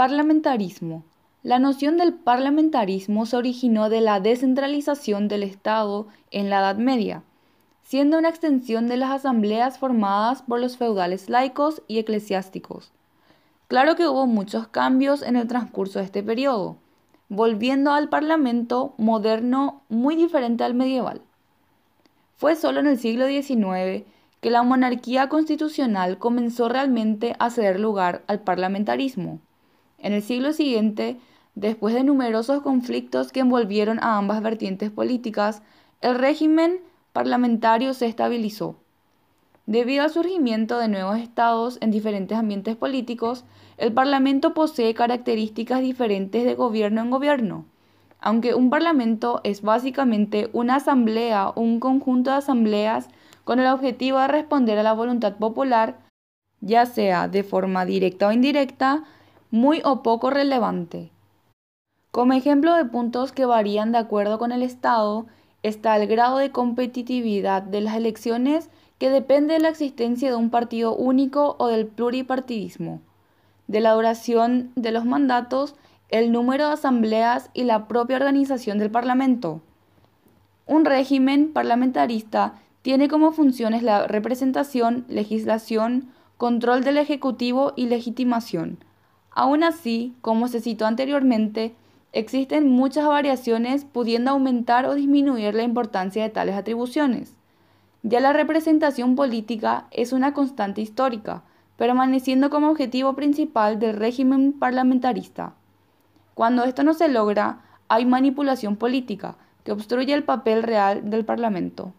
Parlamentarismo. La noción del parlamentarismo se originó de la descentralización del Estado en la Edad Media, siendo una extensión de las asambleas formadas por los feudales laicos y eclesiásticos. Claro que hubo muchos cambios en el transcurso de este periodo, volviendo al parlamento moderno muy diferente al medieval. Fue solo en el siglo XIX que la monarquía constitucional comenzó realmente a ceder lugar al parlamentarismo. En el siglo siguiente, Después de numerosos conflictos que envolvieron a ambas vertientes políticas, el régimen parlamentario se estabilizó. Debido al surgimiento de nuevos estados en diferentes ambientes políticos, el Parlamento posee características diferentes de gobierno en gobierno. Aunque un Parlamento es básicamente una asamblea o un conjunto de asambleas con el objetivo de responder a la voluntad popular, ya sea de forma directa o indirecta, muy o poco relevante. Como ejemplo de puntos que varían de acuerdo con el Estado, está el grado de competitividad de las elecciones que depende de la existencia de un partido único o del pluripartidismo, de la duración de los mandatos, el número de asambleas y la propia organización del Parlamento. Un régimen parlamentarista tiene como funciones la representación, legislación, control del Ejecutivo y legitimación. Aún así, como se citó anteriormente, Existen muchas variaciones pudiendo aumentar o disminuir la importancia de tales atribuciones. Ya la representación política es una constante histórica, permaneciendo como objetivo principal del régimen parlamentarista. Cuando esto no se logra, hay manipulación política, que obstruye el papel real del Parlamento.